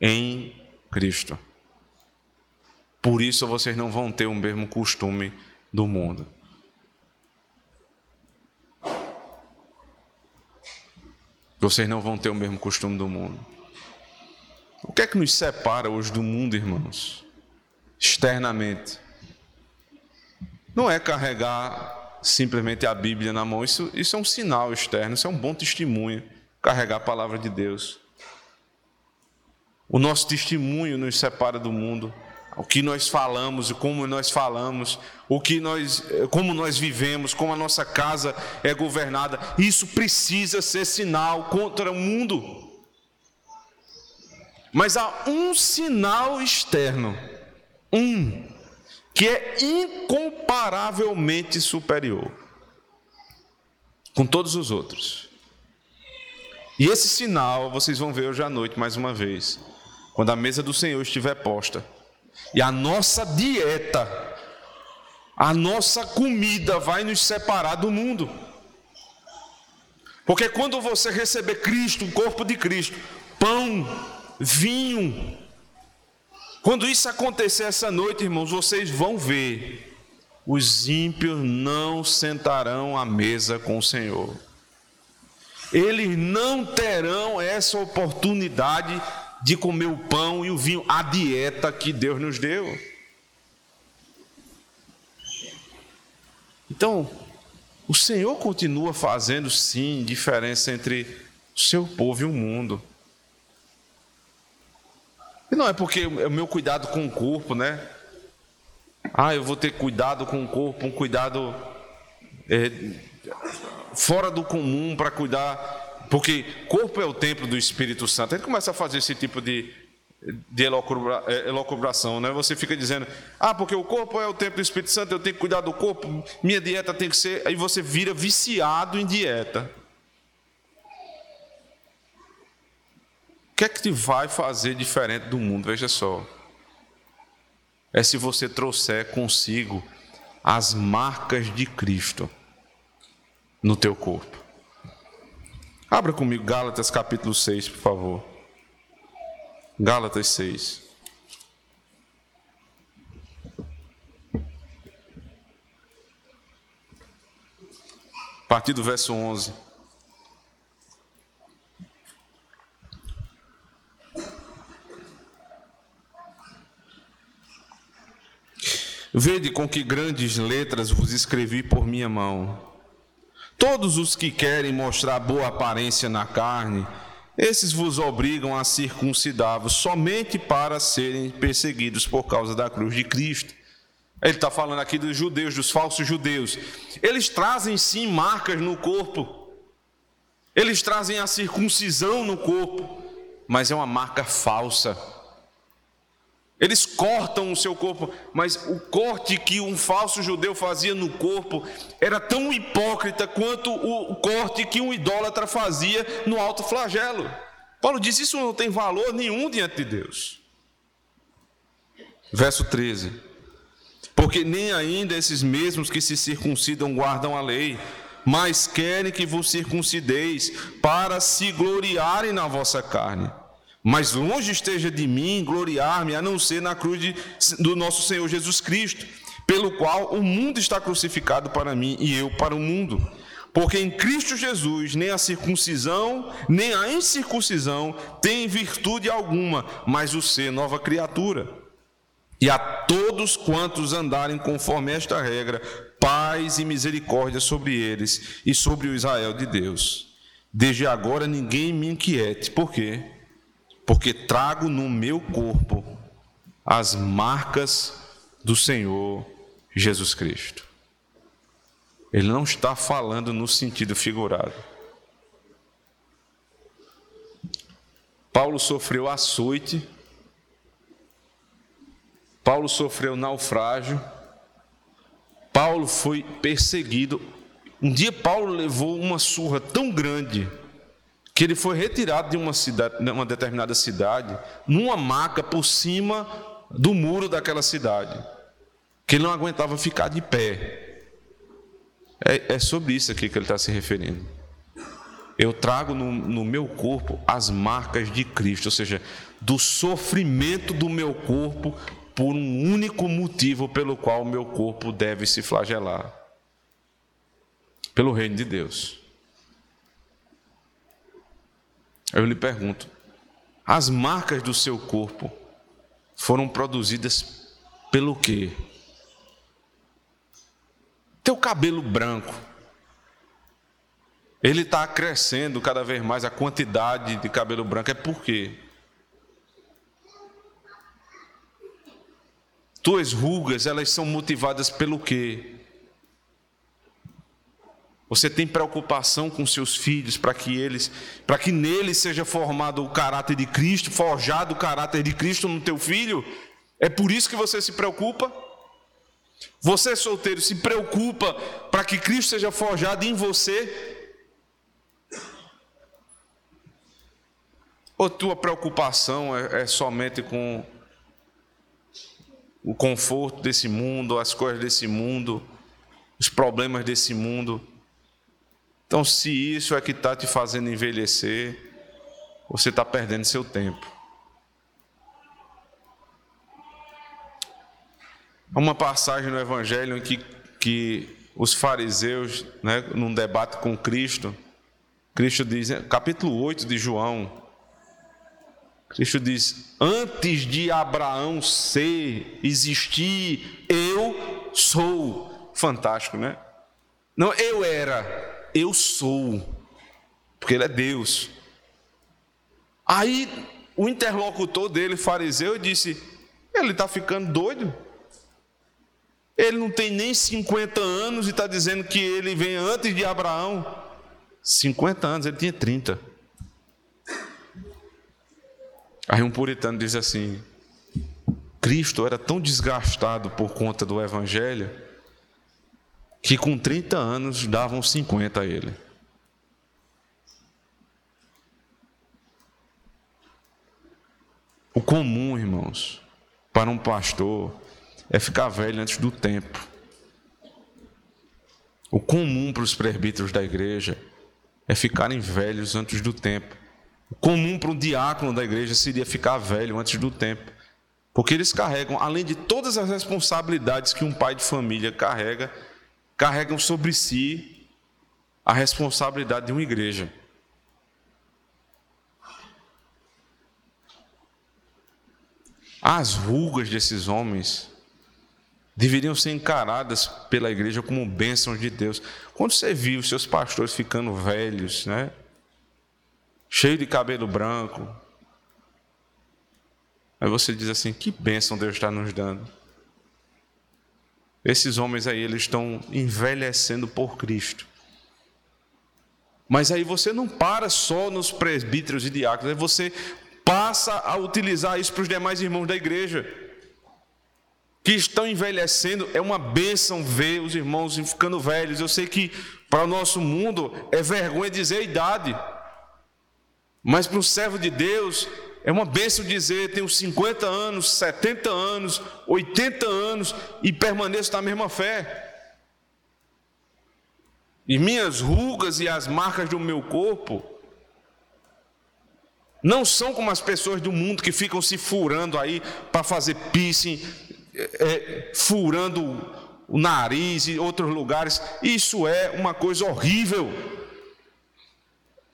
[SPEAKER 1] em Cristo. Por isso vocês não vão ter o mesmo costume do mundo. Vocês não vão ter o mesmo costume do mundo. O que é que nos separa hoje do mundo, irmãos? Externamente. Não é carregar simplesmente a Bíblia na mão, isso, isso é um sinal externo, isso é um bom testemunho, carregar a palavra de Deus. O nosso testemunho nos separa do mundo o que nós falamos como nós falamos, o que nós, como nós vivemos, como a nossa casa é governada, isso precisa ser sinal contra o mundo. Mas há um sinal externo, um, que é incomparavelmente superior com todos os outros. E esse sinal vocês vão ver hoje à noite mais uma vez, quando a mesa do Senhor estiver posta e a nossa dieta, a nossa comida vai nos separar do mundo. Porque quando você receber Cristo, o corpo de Cristo, pão, vinho, quando isso acontecer essa noite, irmãos, vocês vão ver, os ímpios não sentarão à mesa com o Senhor. Eles não terão essa oportunidade de comer o pão e o vinho, a dieta que Deus nos deu. Então, o Senhor continua fazendo sim diferença entre o seu povo e o mundo. E não é porque é o meu cuidado com o corpo, né? Ah, eu vou ter cuidado com o corpo, um cuidado é, fora do comum para cuidar porque corpo é o templo do Espírito Santo. Gente começa a fazer esse tipo de, de é, elocubração, né? Você fica dizendo, ah, porque o corpo é o templo do Espírito Santo, eu tenho que cuidar do corpo, minha dieta tem que ser. Aí você vira viciado em dieta. O que é que te vai fazer diferente do mundo? Veja só. É se você trouxer consigo as marcas de Cristo no teu corpo. Abra comigo Gálatas capítulo 6, por favor. Gálatas 6. A partir do verso 11. Vede com que grandes letras vos escrevi por minha mão. Todos os que querem mostrar boa aparência na carne, esses vos obrigam a circuncidar-vos somente para serem perseguidos por causa da cruz de Cristo. Ele está falando aqui dos judeus, dos falsos judeus. Eles trazem sim marcas no corpo, eles trazem a circuncisão no corpo, mas é uma marca falsa. Eles cortam o seu corpo, mas o corte que um falso judeu fazia no corpo era tão hipócrita quanto o corte que um idólatra fazia no alto flagelo. Paulo diz: Isso não tem valor nenhum diante de Deus. Verso 13: Porque nem ainda esses mesmos que se circuncidam guardam a lei, mas querem que vos circuncideis para se gloriarem na vossa carne. Mas longe esteja de mim gloriar-me, a não ser na cruz de, do nosso Senhor Jesus Cristo, pelo qual o mundo está crucificado para mim e eu para o mundo. Porque em Cristo Jesus nem a circuncisão, nem a incircuncisão tem virtude alguma, mas o ser nova criatura. E a todos quantos andarem conforme esta regra, paz e misericórdia sobre eles e sobre o Israel de Deus. Desde agora ninguém me inquiete. Por quê? Porque trago no meu corpo as marcas do Senhor Jesus Cristo. Ele não está falando no sentido figurado. Paulo sofreu açoite, Paulo sofreu naufrágio, Paulo foi perseguido. Um dia Paulo levou uma surra tão grande que ele foi retirado de uma cidade, uma determinada cidade, numa maca por cima do muro daquela cidade, que ele não aguentava ficar de pé. É, é sobre isso aqui que ele está se referindo. Eu trago no, no meu corpo as marcas de Cristo, ou seja, do sofrimento do meu corpo por um único motivo pelo qual o meu corpo deve se flagelar pelo reino de Deus. Eu lhe pergunto: as marcas do seu corpo foram produzidas pelo quê? Teu cabelo branco, ele está crescendo cada vez mais a quantidade de cabelo branco, é por quê? Tuas rugas, elas são motivadas pelo quê? Você tem preocupação com seus filhos para que eles, para que neles seja formado o caráter de Cristo, forjado o caráter de Cristo no teu filho? É por isso que você se preocupa? Você solteiro se preocupa para que Cristo seja forjado em você? Ou tua preocupação é, é somente com o conforto desse mundo, as coisas desse mundo, os problemas desse mundo? Então, se isso é que está te fazendo envelhecer, você está perdendo seu tempo. Há uma passagem no Evangelho em que, que os fariseus, né, num debate com Cristo, Cristo diz, capítulo 8 de João, Cristo diz: Antes de Abraão ser, existir, eu sou. Fantástico, né? Não, eu era eu sou, porque ele é Deus. Aí o interlocutor dele, fariseu, disse: ele está ficando doido. Ele não tem nem 50 anos e está dizendo que ele vem antes de Abraão. 50 anos, ele tinha 30. Aí um puritano diz assim: Cristo era tão desgastado por conta do Evangelho que com 30 anos davam 50 a ele. O comum, irmãos, para um pastor é ficar velho antes do tempo. O comum para os presbíteros da igreja é ficarem velhos antes do tempo. O comum para um diácono da igreja seria ficar velho antes do tempo. Porque eles carregam, além de todas as responsabilidades que um pai de família carrega, carregam sobre si a responsabilidade de uma igreja. As rugas desses homens deveriam ser encaradas pela igreja como bênçãos de Deus. Quando você viu seus pastores ficando velhos, né? Cheio de cabelo branco, aí você diz assim: que bênção Deus está nos dando. Esses homens aí, eles estão envelhecendo por Cristo. Mas aí você não para só nos presbíteros e diáconos, você passa a utilizar isso para os demais irmãos da igreja que estão envelhecendo. É uma bênção ver os irmãos ficando velhos. Eu sei que para o nosso mundo é vergonha dizer a idade, mas para o servo de Deus é uma bênção dizer, tenho 50 anos, 70 anos, 80 anos e permaneço na mesma fé. E minhas rugas e as marcas do meu corpo não são como as pessoas do mundo que ficam se furando aí para fazer piercing, é, é, furando o nariz e outros lugares. Isso é uma coisa horrível.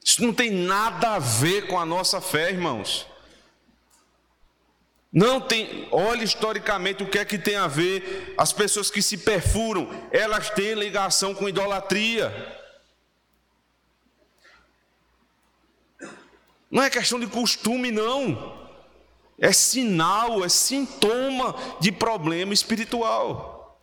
[SPEAKER 1] Isso não tem nada a ver com a nossa fé, irmãos. Não tem, olhe historicamente o que é que tem a ver as pessoas que se perfuram, elas têm ligação com idolatria. Não é questão de costume, não. É sinal, é sintoma de problema espiritual.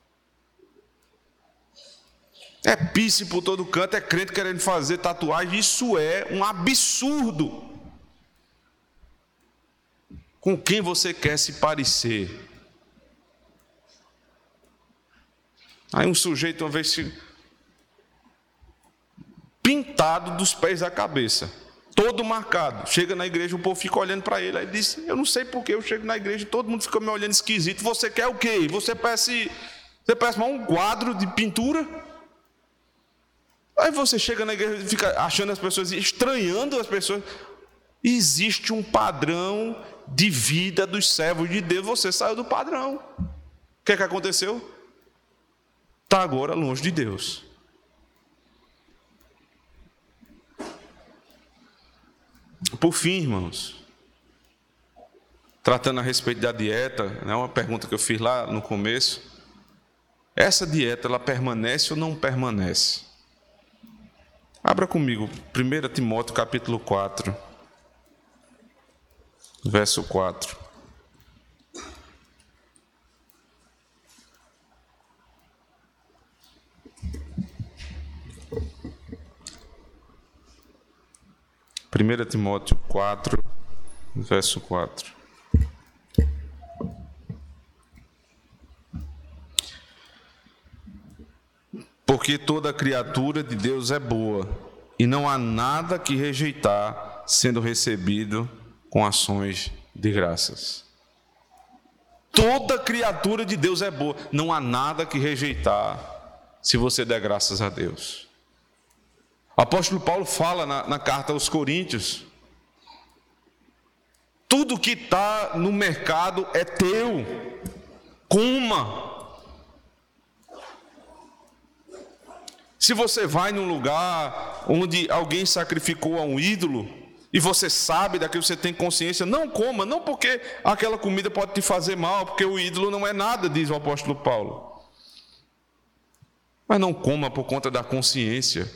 [SPEAKER 1] É pisse por todo canto, é crente querendo fazer tatuagem, isso é um absurdo. Com quem você quer se parecer. Aí um sujeito, uma vez, pintado dos pés à cabeça, todo marcado. Chega na igreja, o povo fica olhando para ele. Aí diz: Eu não sei porque eu chego na igreja, todo mundo fica me olhando esquisito. Você quer o quê? Você parece, você parece um quadro de pintura? Aí você chega na igreja e fica achando as pessoas, estranhando as pessoas. Existe um padrão de vida dos servos de Deus, você saiu do padrão. O que é que aconteceu? Está agora longe de Deus. Por fim, irmãos, tratando a respeito da dieta, é né, uma pergunta que eu fiz lá no começo. Essa dieta, ela permanece ou não permanece? Abra comigo, 1 Timóteo capítulo 4, verso 4. Primeira Timóteo 4, verso 4. Porque toda criatura de Deus é boa, e não há nada que rejeitar, sendo recebido com ações de graças. Toda criatura de Deus é boa, não há nada que rejeitar se você der graças a Deus. O apóstolo Paulo fala na, na carta aos Coríntios: tudo que está no mercado é teu, coma. Se você vai num lugar onde alguém sacrificou a um ídolo, e você sabe daquilo, você tem consciência, não coma, não porque aquela comida pode te fazer mal, porque o ídolo não é nada, diz o apóstolo Paulo. Mas não coma por conta da consciência.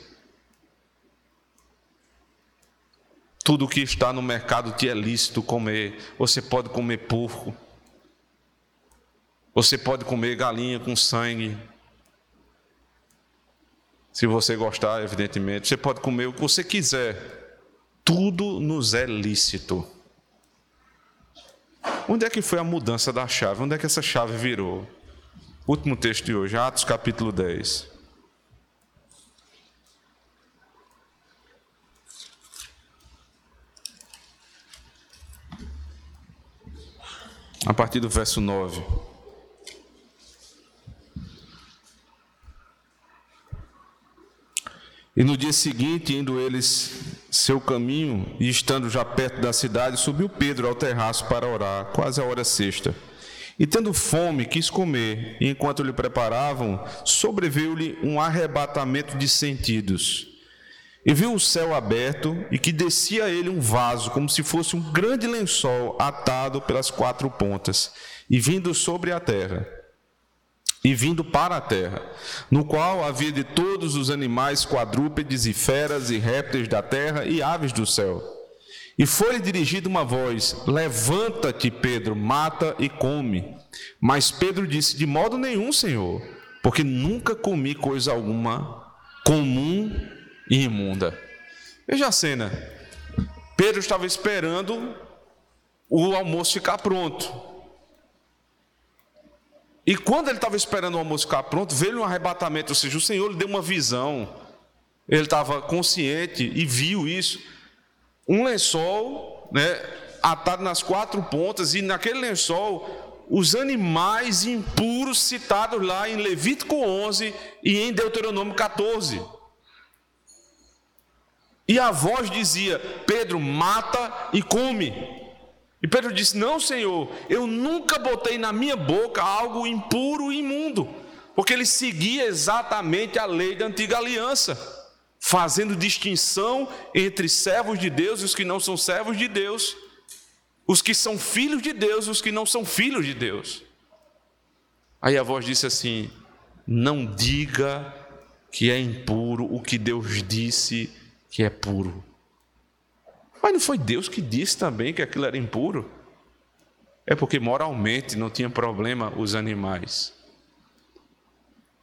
[SPEAKER 1] Tudo que está no mercado te é lícito comer. Você pode comer porco. Você pode comer galinha com sangue. Se você gostar, evidentemente, você pode comer o que você quiser. Tudo nos é lícito. Onde é que foi a mudança da chave? Onde é que essa chave virou? Último texto de hoje, Atos capítulo 10. A partir do verso 9. E no dia seguinte, indo eles seu caminho e estando já perto da cidade, subiu Pedro ao terraço para orar, quase a hora sexta. E tendo fome, quis comer, e enquanto lhe preparavam, sobreveio-lhe um arrebatamento de sentidos. E viu o céu aberto e que descia a ele um vaso, como se fosse um grande lençol atado pelas quatro pontas, e vindo sobre a terra e vindo para a terra, no qual havia de todos os animais quadrúpedes e feras e répteis da terra e aves do céu. E foi-lhe dirigida uma voz: Levanta-te, Pedro, mata e come. Mas Pedro disse: De modo nenhum, Senhor, porque nunca comi coisa alguma comum e imunda. Veja a cena. Pedro estava esperando o almoço ficar pronto. E quando ele estava esperando o almoço ficar pronto, veio um arrebatamento, ou seja, o Senhor lhe deu uma visão. Ele estava consciente e viu isso. Um lençol, né, atado nas quatro pontas, e naquele lençol, os animais impuros citados lá em Levítico 11 e em Deuteronômio 14. E a voz dizia: Pedro, mata e come. E Pedro disse: Não, Senhor, eu nunca botei na minha boca algo impuro e imundo, porque ele seguia exatamente a lei da antiga aliança, fazendo distinção entre servos de Deus e os que não são servos de Deus, os que são filhos de Deus e os que não são filhos de Deus. Aí a voz disse assim: Não diga que é impuro o que Deus disse que é puro. Mas não foi Deus que disse também que aquilo era impuro? É porque moralmente não tinha problema os animais.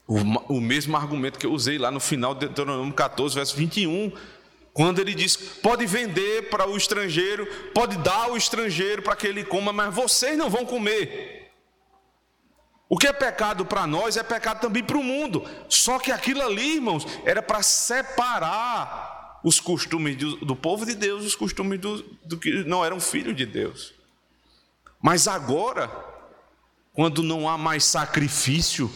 [SPEAKER 1] O, o mesmo argumento que eu usei lá no final de Deuteronômio 14, verso 21. Quando ele diz: pode vender para o estrangeiro, pode dar ao estrangeiro para que ele coma, mas vocês não vão comer. O que é pecado para nós é pecado também para o mundo. Só que aquilo ali, irmãos, era para separar os costumes do, povo de Deus, os costumes do, do que não eram filhos de Deus. Mas agora, quando não há mais sacrifício,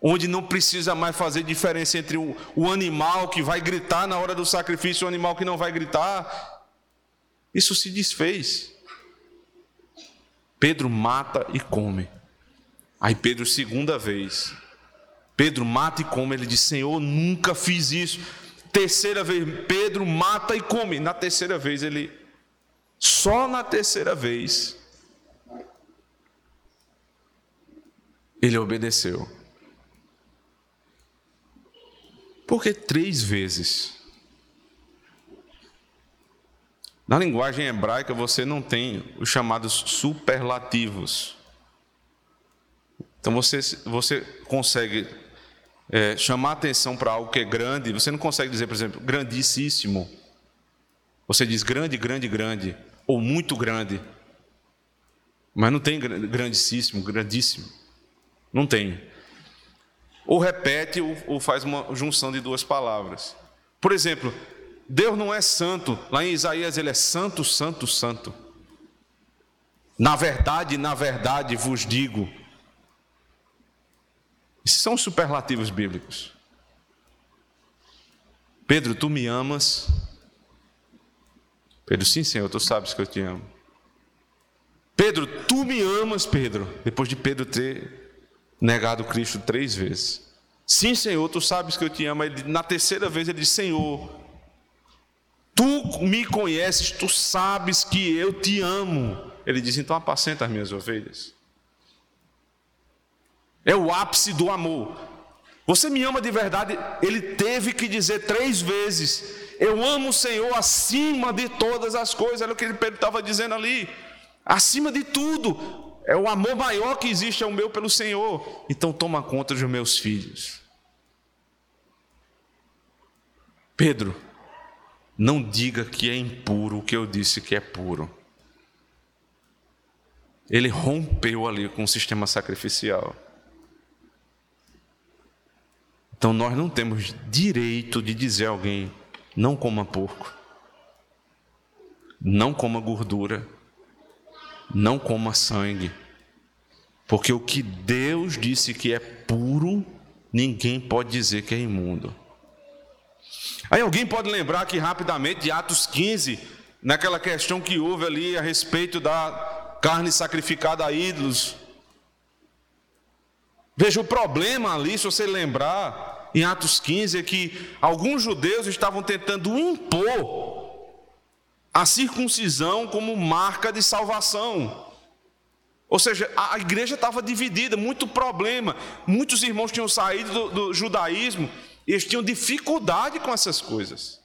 [SPEAKER 1] onde não precisa mais fazer diferença entre o, o animal que vai gritar na hora do sacrifício e o animal que não vai gritar, isso se desfez. Pedro mata e come. Aí Pedro, segunda vez, Pedro mata e come. Ele diz: Senhor, nunca fiz isso. Terceira vez, Pedro mata e come. Na terceira vez, ele, só na terceira vez, ele obedeceu. Porque três vezes. Na linguagem hebraica você não tem os chamados superlativos. Então você, você consegue é, chamar atenção para algo que é grande, você não consegue dizer, por exemplo, grandíssimo. Você diz grande, grande, grande, ou muito grande. Mas não tem grandíssimo, grandíssimo. Não tem. Ou repete ou faz uma junção de duas palavras. Por exemplo, Deus não é santo. Lá em Isaías ele é santo, santo, santo. Na verdade, na verdade vos digo. São superlativos bíblicos. Pedro, tu me amas? Pedro, sim, Senhor, tu sabes que eu te amo. Pedro, tu me amas, Pedro, depois de Pedro ter negado Cristo três vezes. Sim, Senhor, tu sabes que eu te amo. Ele, na terceira vez ele diz: Senhor, tu me conheces, tu sabes que eu te amo. Ele diz: Então apacenta as minhas ovelhas. É o ápice do amor. Você me ama de verdade? Ele teve que dizer três vezes: Eu amo o Senhor acima de todas as coisas. Era o que Pedro estava dizendo ali. Acima de tudo. É o amor maior que existe, é o meu pelo Senhor. Então toma conta dos meus filhos. Pedro, não diga que é impuro o que eu disse que é puro. Ele rompeu ali com o sistema sacrificial. Então nós não temos direito de dizer a alguém: não coma porco, não coma gordura, não coma sangue, porque o que Deus disse que é puro, ninguém pode dizer que é imundo. Aí alguém pode lembrar aqui rapidamente de Atos 15, naquela questão que houve ali a respeito da carne sacrificada a ídolos. Veja o problema ali, se você lembrar, em Atos 15, é que alguns judeus estavam tentando impor a circuncisão como marca de salvação. Ou seja, a igreja estava dividida, muito problema. Muitos irmãos tinham saído do, do judaísmo e eles tinham dificuldade com essas coisas.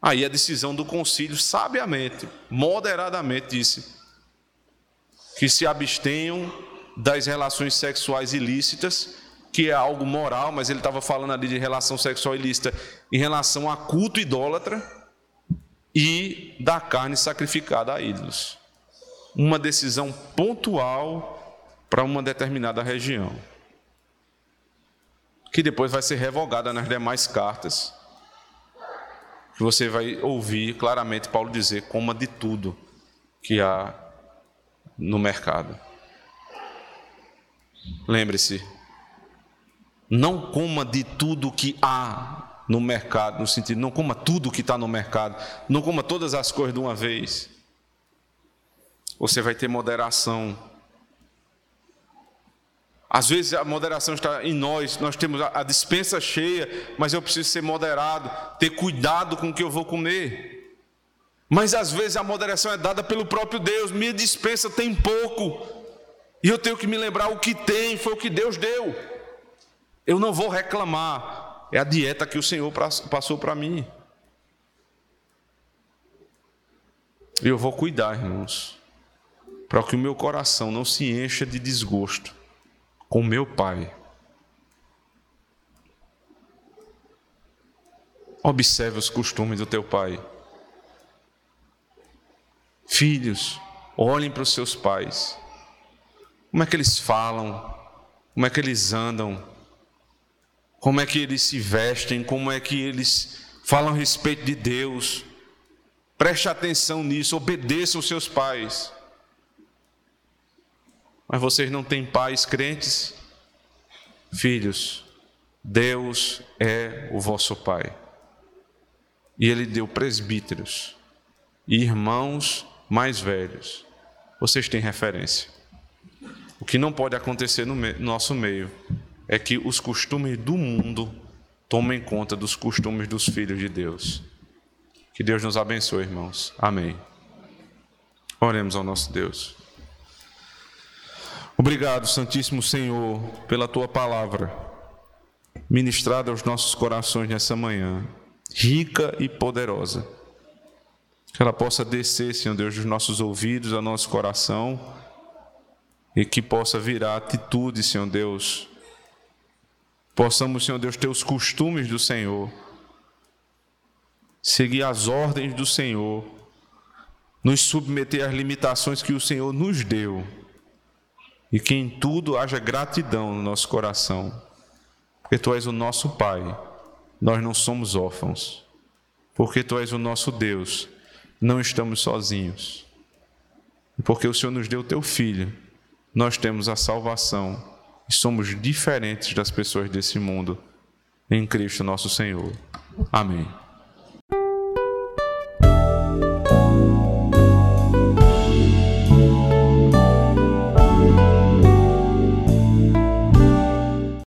[SPEAKER 1] Aí a decisão do concílio, sabiamente, moderadamente, disse que se abstenham das relações sexuais ilícitas, que é algo moral, mas ele estava falando ali de relação sexual ilícita em relação a culto idólatra e da carne sacrificada a ídolos. Uma decisão pontual para uma determinada região, que depois vai ser revogada nas demais cartas. Você vai ouvir claramente Paulo dizer: coma de tudo que há no mercado. Lembre-se, não coma de tudo que há no mercado, no sentido, não coma tudo que está no mercado, não coma todas as coisas de uma vez. Você vai ter moderação. Às vezes a moderação está em nós, nós temos a dispensa cheia, mas eu preciso ser moderado, ter cuidado com o que eu vou comer. Mas às vezes a moderação é dada pelo próprio Deus, minha dispensa tem pouco, e eu tenho que me lembrar o que tem, foi o que Deus deu. Eu não vou reclamar. É a dieta que o Senhor passou para mim. E eu vou cuidar, irmãos, para que o meu coração não se encha de desgosto com meu Pai. Observe os costumes do teu pai. Filhos, olhem para os seus pais. Como é que eles falam? Como é que eles andam? Como é que eles se vestem? Como é que eles falam a respeito de Deus? Preste atenção nisso, obedeça os seus pais. Mas vocês não têm pais crentes? Filhos, Deus é o vosso Pai. E Ele deu presbíteros e irmãos mais velhos. Vocês têm referência. Que não pode acontecer no nosso meio é que os costumes do mundo tomem conta dos costumes dos filhos de Deus. Que Deus nos abençoe, irmãos. Amém. Oremos ao nosso Deus. Obrigado, Santíssimo Senhor, pela tua palavra, ministrada aos nossos corações nessa manhã, rica e poderosa. Que ela possa descer, Senhor Deus, dos nossos ouvidos ao nosso coração e que possa virar atitude, Senhor Deus. Possamos, Senhor Deus, ter os costumes do Senhor, seguir as ordens do Senhor, nos submeter às limitações que o Senhor nos deu. E que em tudo haja gratidão no nosso coração, porque Tu és o nosso Pai, nós não somos órfãos, porque Tu és o nosso Deus, não estamos sozinhos, porque o Senhor nos deu Teu Filho, nós temos a salvação e somos diferentes das pessoas desse mundo, em Cristo nosso Senhor. Amém.